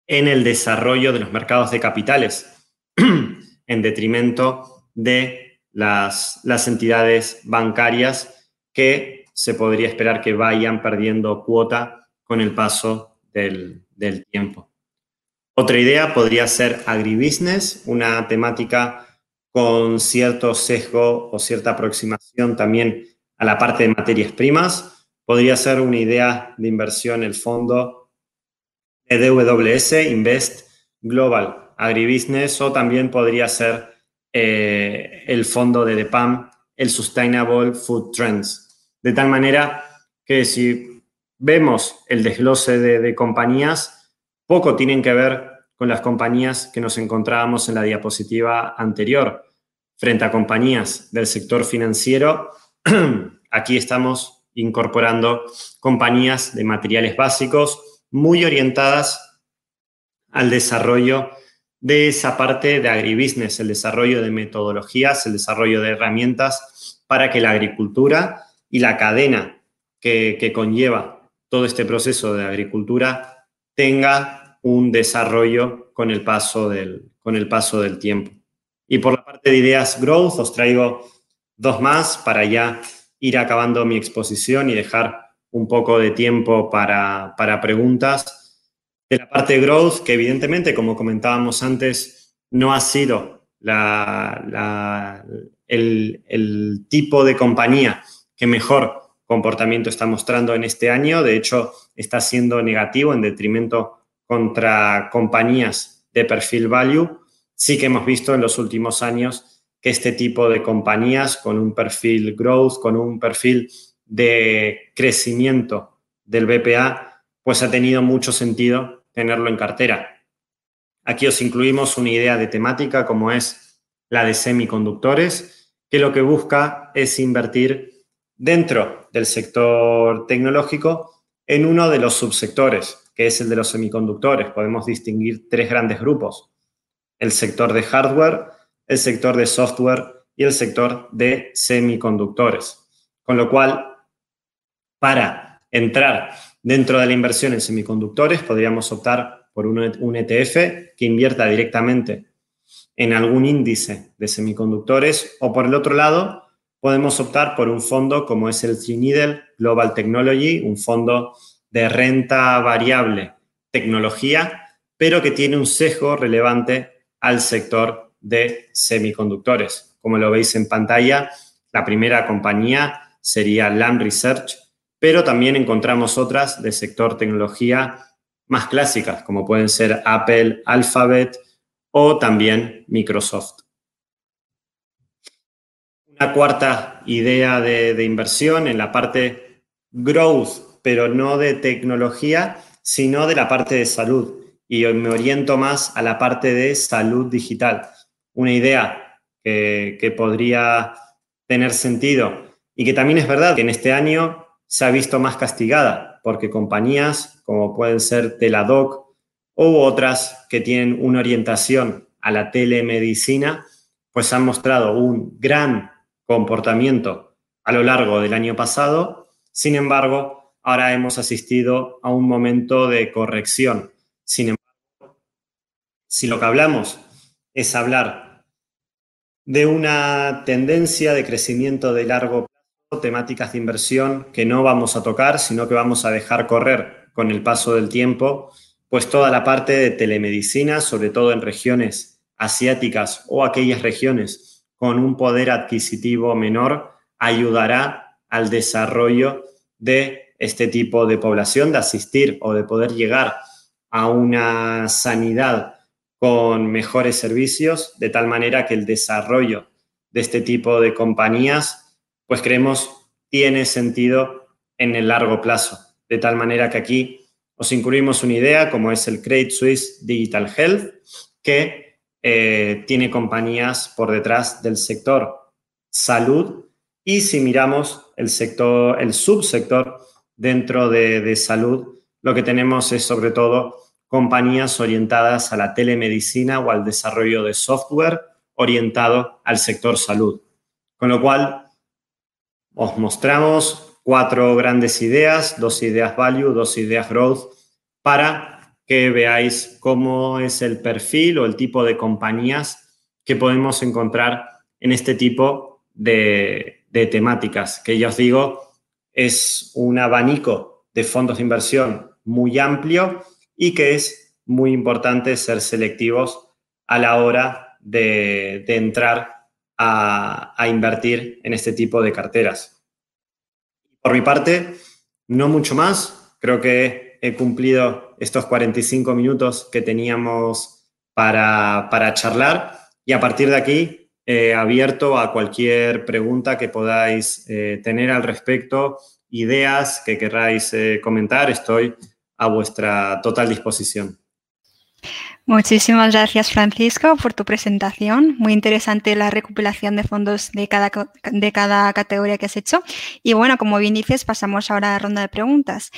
en el desarrollo de los mercados de capitales, en detrimento de las, las, entidades bancarias que se podría esperar que vayan perdiendo cuota con el paso del, tiempo. Otra idea podría ser agribusiness, una temática con cierto sesgo o cierta aproximación también a la parte de materias primas. Podría ser una idea de inversión el fondo EDWS, Invest Global Agribusiness, o también podría ser eh, el fondo de DEPAM, el Sustainable Food Trends. De tal manera que si vemos el desglose de, compañías, poco tienen que ver con las compañías que nos encontrábamos en la diapositiva anterior. Frente a compañías del sector financiero, aquí estamos incorporando compañías de materiales básicos muy orientadas al desarrollo de esa parte de agribusiness, el desarrollo de metodologías, el desarrollo de herramientas para que la agricultura y la cadena que, que conlleva todo este proceso de agricultura tenga un desarrollo con el paso del, con el paso del tiempo. Y por la parte de ideas growth os traigo dos más para ya ir acabando mi exposición y dejar un poco de tiempo para, preguntas. De la parte de growth, que evidentemente, como comentábamos antes, no ha sido el, el tipo de compañía mejor comportamiento está mostrando en este año. De hecho, está siendo negativo en detrimento contra compañías de perfil value. Sí que hemos visto en los últimos años que este tipo de compañías con un perfil growth, con un perfil de crecimiento del BPA, pues ha tenido mucho sentido tenerlo en cartera. Aquí os incluimos una idea de temática como es la de semiconductores, que lo que busca es invertir dentro del sector tecnológico en uno de los subsectores, que es el de los semiconductores. Podemos distinguir tres grandes grupos. El sector de hardware, el sector de software y el sector de semiconductores. Con lo cual, para entrar dentro de la inversión en semiconductores, podríamos optar por un ETF que invierta directamente en algún índice de semiconductores o por el otro lado, podemos optar por un fondo como es el Trinidad Global Technology, un fondo de renta variable tecnología, pero que tiene un sesgo relevante al sector de semiconductores. Como lo veis en pantalla, la primera compañía sería Lam Research, pero también encontramos otras del sector tecnología más clásicas, como pueden ser Apple, Alphabet o también Microsoft. Una cuarta idea de, inversión en la parte growth, pero no de tecnología, sino de la parte de salud. Y me oriento más a la parte de salud digital una idea que, podría tener sentido y que también es verdad que en este año se ha visto más castigada porque compañías como pueden ser Teladoc u otras que tienen una orientación a la telemedicina, pues han mostrado un gran comportamiento a lo largo del año pasado. Sin embargo, ahora hemos asistido a un momento de corrección. Sin embargo, si lo que hablamos es hablar de una tendencia de crecimiento de largo plazo, temáticas de inversión que no vamos a tocar, sino que vamos a dejar correr con el paso del tiempo, pues toda la parte de telemedicina, sobre todo en regiones asiáticas o aquellas regiones con un poder adquisitivo menor, ayudará al desarrollo de este tipo de población, de asistir o de poder llegar a una sanidad con mejores servicios, de tal manera que el desarrollo de este tipo de compañías, pues creemos, tiene sentido en el largo plazo. De tal manera que aquí os incluimos una idea como es el Credit Suisse Digital Health, que eh, tiene compañías por detrás del sector salud y si miramos el sector, el subsector dentro de, de salud, lo que tenemos es sobre todo compañías orientadas a la telemedicina o al desarrollo de software orientado al sector salud. Con lo cual, os mostramos cuatro grandes ideas, dos ideas value, dos ideas growth, para que veáis cómo es el perfil o el tipo de compañías que podemos encontrar en este tipo de, temáticas, que ya os digo, es un abanico de fondos de inversión muy amplio y que es muy importante ser selectivos a la hora de, entrar a, a, invertir en este tipo de carteras. Por mi parte, no mucho más. Creo que he cumplido estos 45 minutos que teníamos para, charlar y a partir de aquí he abierto a cualquier pregunta que podáis eh, tener al respecto, ideas que queráis eh, comentar, estoy a vuestra total disposición. Muchísimas gracias, Francisco, por tu presentación. Muy interesante la recopilación de fondos de cada, de cada categoría que has hecho. Y bueno, como bien dices, pasamos ahora a la ronda de preguntas.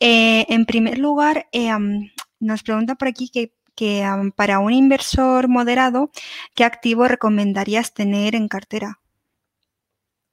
Eh, en primer lugar, eh, nos pregunta por aquí que, para un inversor moderado, ¿qué activo recomendarías tener en cartera?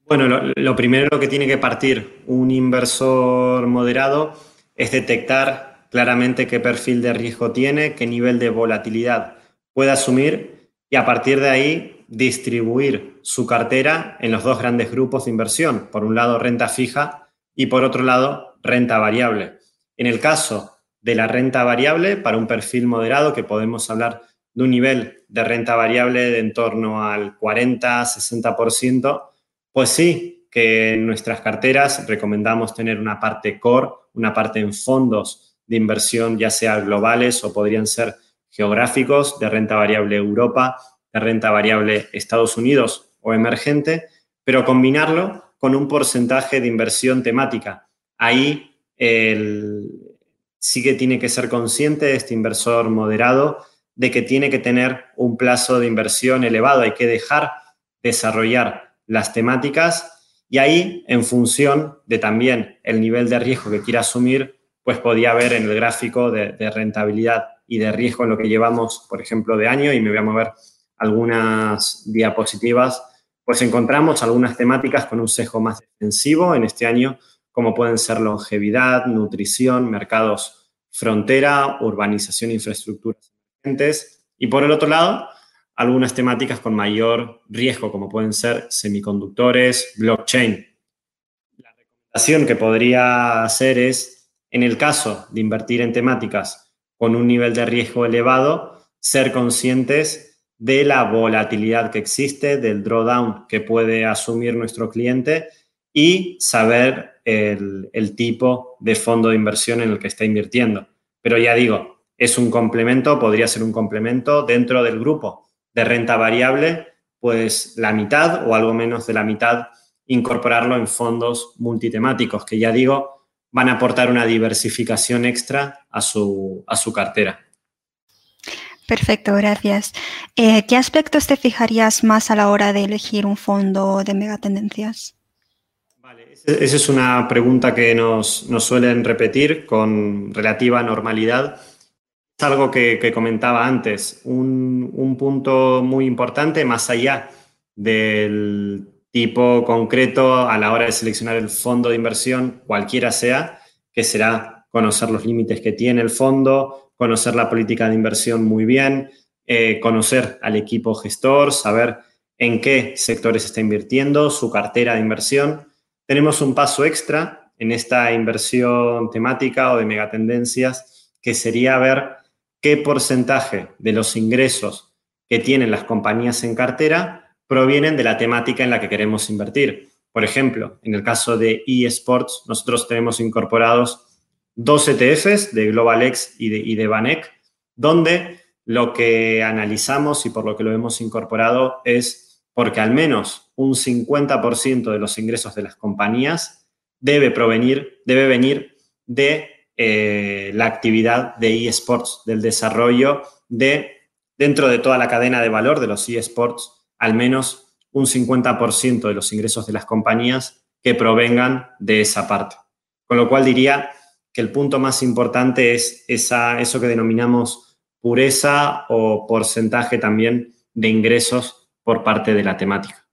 Bueno, lo, lo primero que tiene que partir un inversor moderado es detectar claramente qué perfil de riesgo tiene, qué nivel de volatilidad puede asumir y a partir de ahí distribuir su cartera en los dos grandes grupos de inversión. Por un lado, renta fija y por otro lado, renta variable. En el caso de la renta variable, para un perfil moderado, que podemos hablar de un nivel de renta variable de en torno al 40-60%, pues sí que en nuestras carteras recomendamos tener una parte core, una parte en fondos de inversión, ya sea globales o podrían ser geográficos, de renta variable Europa, de renta variable Estados Unidos o emergente, pero combinarlo con un porcentaje de inversión temática. Ahí sí que tiene que ser consciente este inversor moderado de que tiene que tener un plazo de inversión elevado, hay que dejar desarrollar las temáticas y ahí, en función de también el nivel de riesgo que quiera asumir, pues podía ver en el gráfico de, rentabilidad y de riesgo en lo que llevamos, por ejemplo, de año, y me voy a mover algunas diapositivas, pues encontramos algunas temáticas con un sesgo más defensivo en este año, como pueden ser longevidad, nutrición, mercados frontera, urbanización, infraestructuras emergentes, y por el otro lado, algunas temáticas con mayor riesgo, como pueden ser semiconductores, blockchain. La recomendación que podría hacer es en el caso de invertir en temáticas con un nivel de riesgo elevado, ser conscientes de la volatilidad que existe, del drawdown que puede asumir nuestro cliente y saber el, tipo de fondo de inversión en el que está invirtiendo. Pero ya digo, es un complemento, podría ser un complemento dentro del grupo de renta variable, pues la mitad o algo menos de la mitad incorporarlo en fondos multitemáticos, que ya digo, van a aportar una diversificación extra a su, a su cartera. Perfecto, gracias. Eh, ¿Qué aspectos te fijarías más a la hora de elegir un fondo de megatendencias? Vale, esa es una pregunta que nos, suelen repetir con relativa normalidad. Es algo que, comentaba antes. Un, un punto muy importante, más allá del tipo concreto a la hora de seleccionar el fondo de inversión, cualquiera sea, que será conocer los límites que tiene el fondo, conocer la política de inversión muy bien, eh, conocer al equipo gestor, saber en qué sectores está invirtiendo, su cartera de inversión. Tenemos un paso extra en esta inversión temática o de megatendencias, que sería ver qué porcentaje de los ingresos que tienen las compañías en cartera provienen de la temática en la que queremos invertir. Por ejemplo, en el caso de eSports, nosotros tenemos incorporados dos ETFs de GlobalX y de, y de Banec, donde lo que analizamos y por lo que lo hemos incorporado es porque al menos un 50% de los ingresos de las compañías debe provenir, debe venir de eh, la actividad de eSports, del desarrollo de, dentro de toda la cadena de valor de los eSports, al menos un 50% de los ingresos de las compañías que provengan de esa parte. Con lo cual diría que el punto más importante es esa, eso que denominamos pureza o porcentaje también de ingresos por parte de la temática.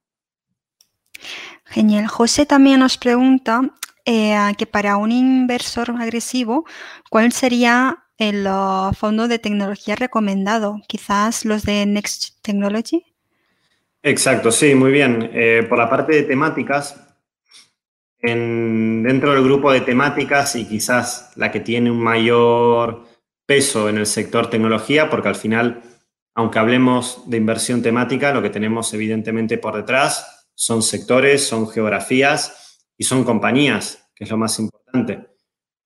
Genial. José también nos pregunta eh, que para un inversor agresivo, ¿cuál sería el uh, fondo de tecnología recomendado? Quizás los de Next Technology. Exacto, sí, muy bien. Eh, por la parte de temáticas, dentro del grupo de temáticas y quizás la que tiene un mayor peso en el sector tecnología, porque al final, aunque hablemos de inversión temática, lo que tenemos evidentemente por detrás son sectores, son geografías y son compañías, que es lo más importante.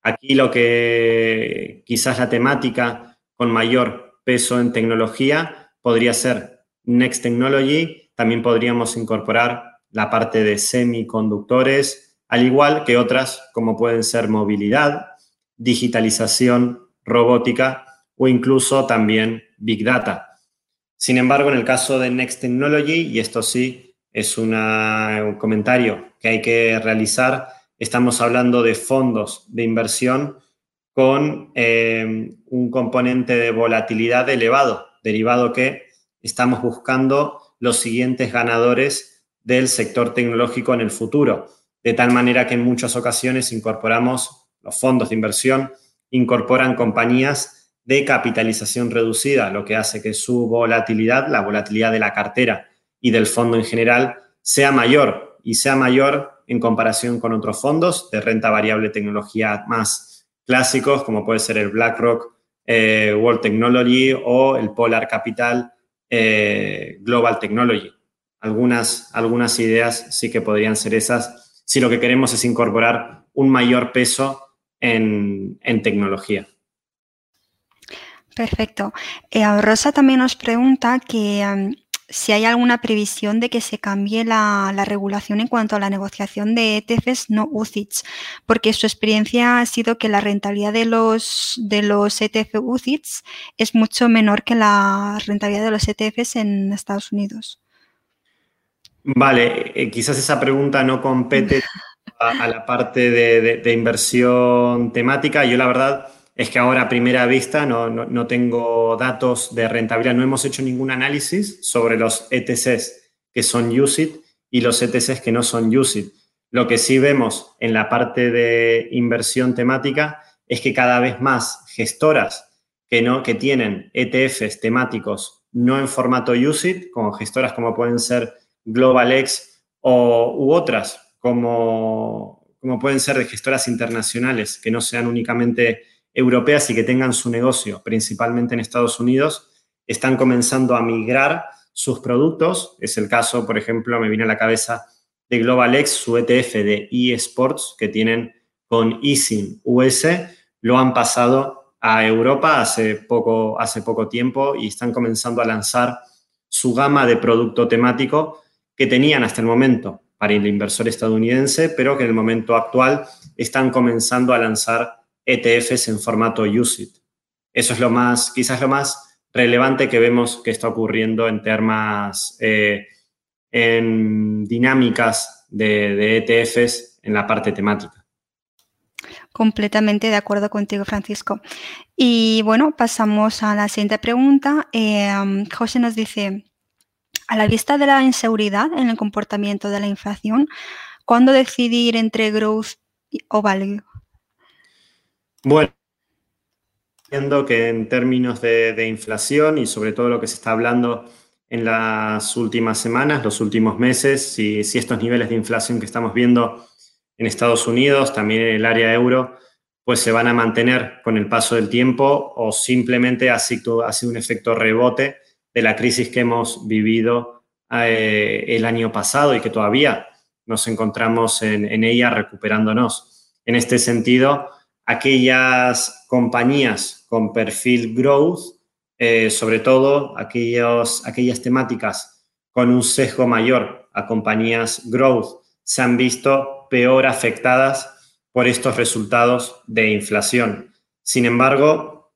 Aquí lo que quizás la temática con mayor peso en tecnología podría ser Next Technology, también podríamos incorporar la parte de semiconductores, al igual que otras como pueden ser movilidad, digitalización, robótica o incluso también Big Data. Sin embargo, en el caso de Next Technology, y esto sí es un comentario que hay que realizar, estamos hablando de fondos de inversión con eh, un componente de volatilidad elevado, derivado que estamos buscando los siguientes ganadores del sector tecnológico en el futuro. De tal manera que en muchas ocasiones incorporamos, los fondos de inversión incorporan compañías de capitalización reducida, lo que hace que su volatilidad, la volatilidad de la cartera y del fondo en general, sea mayor y sea mayor en comparación con otros fondos de renta variable tecnología más clásicos, como puede ser el BlackRock eh, World Technology o el Polar Capital eh, Global Technology. Algunas, algunas ideas sí que podrían ser esas si lo que queremos es incorporar un mayor peso en, tecnología. Perfecto. Eh, Rosa también nos pregunta que um, si hay alguna previsión de que se cambie la, regulación en cuanto a la negociación de ETFs no UCITS, porque su experiencia ha sido que la rentabilidad de los, de los ETF UCITS es mucho menor que la rentabilidad de los ETFs en Estados Unidos. Vale, eh, quizás esa pregunta no compete a, la parte de, inversión temática. Yo la verdad es que ahora a primera vista no, tengo datos de rentabilidad. No hemos hecho ningún análisis sobre los ETCs que son USIT y los ETCs que no son USIT. Lo que sí vemos en la parte de inversión temática es que cada vez más gestoras que, no, que tienen ETFs temáticos no en formato USIT, como gestoras como pueden ser GlobalX o, u otras, como, como pueden ser de gestoras internacionales, que no sean únicamente europeas y que tengan su negocio principalmente en Estados Unidos, están comenzando a migrar sus productos. Es el caso, por ejemplo, me viene a la cabeza de GlobalX, su ETF de eSports que tienen con eSIM US, lo han pasado a Europa hace poco, hace poco tiempo y están comenzando a lanzar su gama de producto temático que tenían hasta el momento para el inversor estadounidense, pero que en el momento actual están comenzando a lanzar ETFs en formato USIT. Eso es lo más, quizás lo más relevante que vemos que está ocurriendo en temas, eh, en dinámicas de, ETFs en la parte temática. Completamente de acuerdo contigo, Francisco. Y bueno, pasamos a la siguiente pregunta. Eh, José nos dice, a la vista de la inseguridad en el comportamiento de la inflación, ¿cuándo decidir entre growth o value? Bueno, viendo que en términos de, inflación y sobre todo lo que se está hablando en las últimas semanas, los últimos meses, si, estos niveles de inflación que estamos viendo en Estados Unidos, también en el área euro, pues se van a mantener con el paso del tiempo o simplemente ha sido, ha sido un efecto rebote de la crisis que hemos vivido eh, el año pasado y que todavía nos encontramos en, ella recuperándonos. En este sentido, aquellas compañías con perfil growth, eh, sobre todo aquellas temáticas con un sesgo mayor a compañías growth, se han visto peor afectadas por estos resultados de inflación. Sin embargo,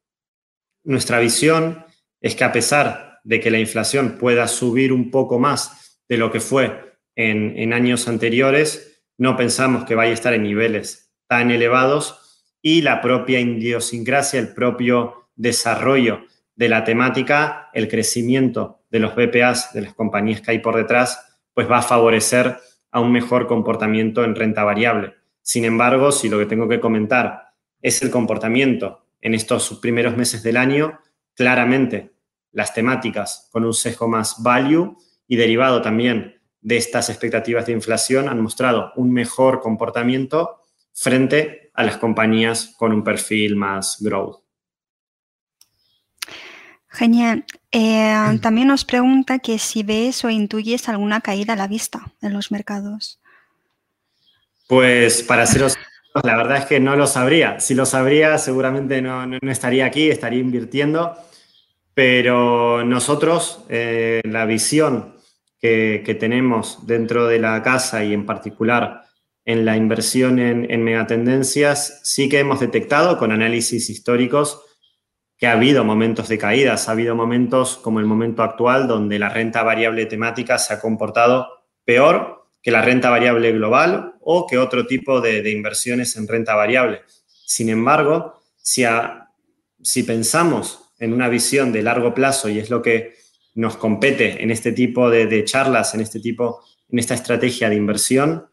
nuestra visión es que a pesar de que la inflación pueda subir un poco más de lo que fue en años anteriores, no pensamos que vaya a estar en niveles tan elevados y la propia idiosincrasia, el propio desarrollo de la temática, el crecimiento de los BPAs, de las compañías que hay por detrás, pues va a favorecer a un mejor comportamiento en renta variable. Sin embargo, si lo que tengo que comentar es el comportamiento en estos primeros meses del año, claramente las temáticas con un sesgo más value y derivado también de estas expectativas de inflación han mostrado un mejor comportamiento frente a las compañías con un perfil más growth. Genial. Eh, también nos pregunta que si ves o intuyes alguna caída a la vista en los mercados. Pues para seros la verdad es que no lo sabría. Si lo sabría, seguramente no, estaría aquí, estaría invirtiendo. Pero nosotros, eh, la visión que, tenemos dentro de la casa y en particular en la inversión en, en megatendencias, sí que hemos detectado con análisis históricos que ha habido momentos de caídas, ha habido momentos como el momento actual donde la renta variable temática se ha comportado peor que la renta variable global o que otro tipo de, inversiones en renta variable. Sin embargo, si, pensamos en una visión de largo plazo y es lo que nos compete en este tipo de, charlas, en este tipo, en esta estrategia de inversión,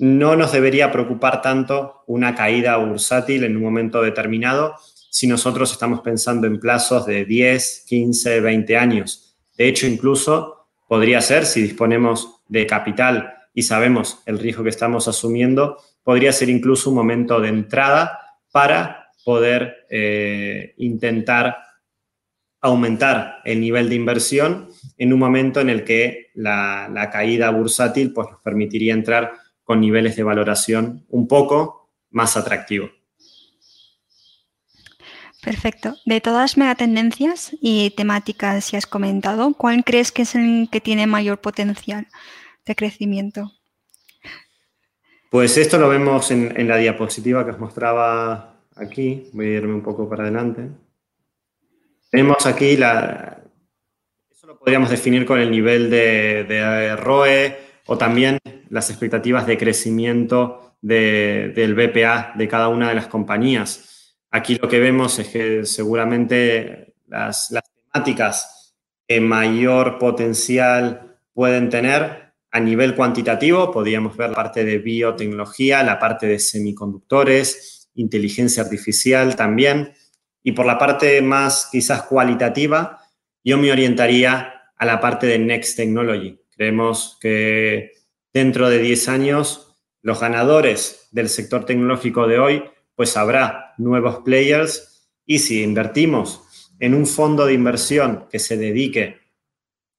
no nos debería preocupar tanto una caída bursátil en un momento determinado si nosotros estamos pensando en plazos de 10, 15, 20 años. De hecho, incluso podría ser, si disponemos de capital y sabemos el riesgo que estamos asumiendo, podría ser incluso un momento de entrada para poder eh, intentar aumentar el nivel de inversión en un momento en el que la, caída bursátil pues, nos permitiría entrar con niveles de valoración un poco más atractivos. Perfecto. De todas las megatendencias y temáticas que has comentado, ¿cuál crees que es el que tiene mayor potencial? de crecimiento? Pues esto lo vemos en, la diapositiva que os mostraba aquí. Voy a irme un poco para adelante. Tenemos aquí la... Eso lo podríamos definir con el nivel de, ROE o también las expectativas de crecimiento del BPA de cada una de las compañías. Aquí lo que vemos es que seguramente las, las temáticas que mayor potencial pueden tener a nivel cuantitativo, podríamos ver la parte de biotecnología, la parte de semiconductores, inteligencia artificial también. Y por la parte más quizás cualitativa, yo me orientaría a la parte de Next Technology. Creemos que dentro de 10 años los ganadores del sector tecnológico de hoy, pues habrá nuevos players y si invertimos en un fondo de inversión que se dedique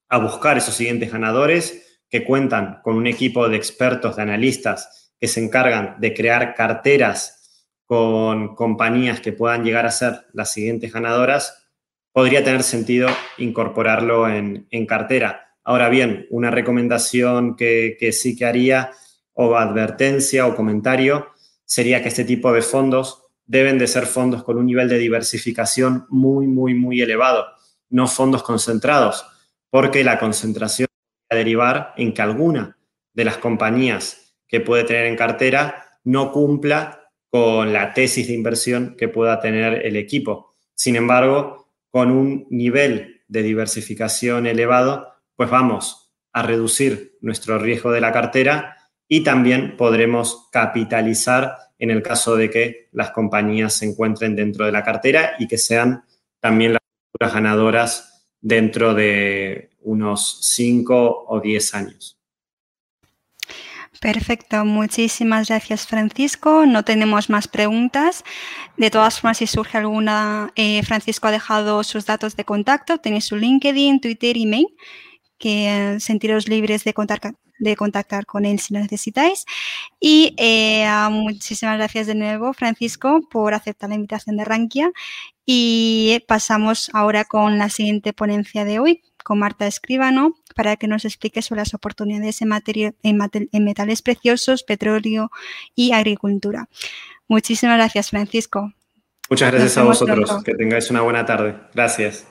a buscar esos siguientes ganadores, que cuentan con un equipo de expertos, de analistas, que se encargan de crear carteras con compañías que puedan llegar a ser las siguientes ganadoras, podría tener sentido incorporarlo en, cartera. Ahora bien, una recomendación que, sí que haría, o advertencia o comentario, sería que este tipo de fondos deben de ser fondos con un nivel de diversificación muy, muy, muy elevado, no fondos concentrados, porque la concentración derivar en que alguna de las compañías que puede tener en cartera no cumpla con la tesis de inversión que pueda tener el equipo. Sin embargo, con un nivel de diversificación elevado, pues vamos a reducir nuestro riesgo de la cartera y también podremos capitalizar en el caso de que las compañías se encuentren dentro de la cartera y que sean también las ganadoras dentro de unos 5 o 10 años. Perfecto, muchísimas gracias Francisco. No tenemos más preguntas. De todas formas, si surge alguna, eh, Francisco ha dejado sus datos de contacto, tenéis su LinkedIn, Twitter, email, que sentiros libres de contactar, de contactar con él si lo necesitáis. Y eh, muchísimas gracias de nuevo, Francisco, por aceptar la invitación de Rankia. Y pasamos ahora con la siguiente ponencia de hoy, con Marta Escribano para que nos explique sobre las oportunidades en, en metales preciosos, petróleo y agricultura. Muchísimas gracias, Francisco. Muchas gracias a vosotros. Que tengáis una buena tarde. Gracias.